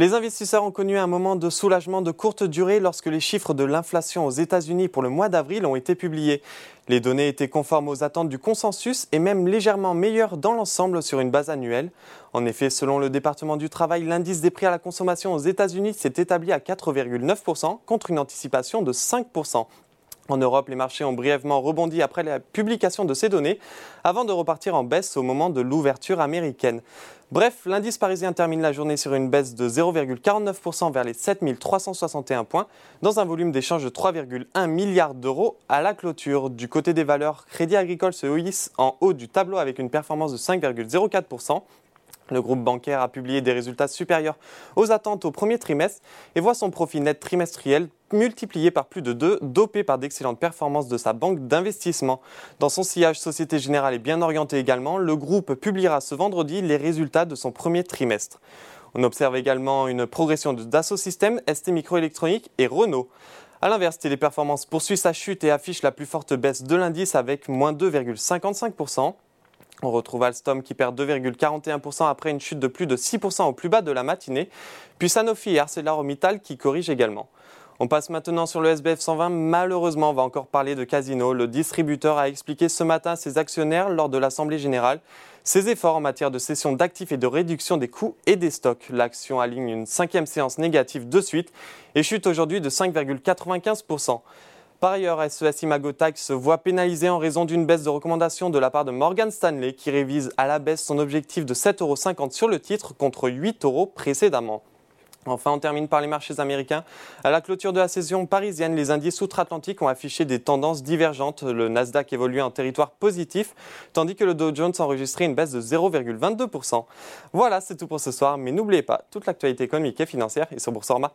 Les investisseurs ont connu un moment de soulagement de courte durée lorsque les chiffres de l'inflation aux États-Unis pour le mois d'avril ont été publiés. Les données étaient conformes aux attentes du consensus et même légèrement meilleures dans l'ensemble sur une base annuelle. En effet, selon le département du travail, l'indice des prix à la consommation aux États-Unis s'est établi à 4,9% contre une anticipation de 5%. En Europe, les marchés ont brièvement rebondi après la publication de ces données, avant de repartir en baisse au moment de l'ouverture américaine. Bref, l'indice parisien termine la journée sur une baisse de 0,49% vers les 7361 points, dans un volume d'échange de 3,1 milliards d'euros à la clôture. Du côté des valeurs, Crédit Agricole se hisse en haut du tableau avec une performance de 5,04%. Le groupe bancaire a publié des résultats supérieurs aux attentes au premier trimestre et voit son profit net trimestriel multiplié par plus de 2, dopé par d'excellentes performances de sa banque d'investissement. Dans son sillage Société Générale est bien orienté également, le groupe publiera ce vendredi les résultats de son premier trimestre. On observe également une progression de Dassault Systèmes, ST Microélectronique et Renault. A l'inverse, Téléperformance poursuit sa chute et affiche la plus forte baisse de l'indice avec moins 2,55%. On retrouve Alstom qui perd 2,41% après une chute de plus de 6% au plus bas de la matinée, puis Sanofi et ArcelorMittal qui corrigent également. On passe maintenant sur le SBF 120. Malheureusement, on va encore parler de Casino. Le distributeur a expliqué ce matin à ses actionnaires lors de l'Assemblée générale ses efforts en matière de cession d'actifs et de réduction des coûts et des stocks. L'action aligne une cinquième séance négative de suite et chute aujourd'hui de 5,95%. Par ailleurs, SES Imago se voit pénalisé en raison d'une baisse de recommandation de la part de Morgan Stanley qui révise à la baisse son objectif de 7,50 euros sur le titre contre 8 euros précédemment. Enfin, on termine par les marchés américains. À la clôture de la saison parisienne, les indices outre-Atlantique ont affiché des tendances divergentes. Le Nasdaq évoluait en territoire positif, tandis que le Dow Jones enregistrait une baisse de 0,22%. Voilà, c'est tout pour ce soir, mais n'oubliez pas, toute l'actualité économique et financière est sur Boursorama.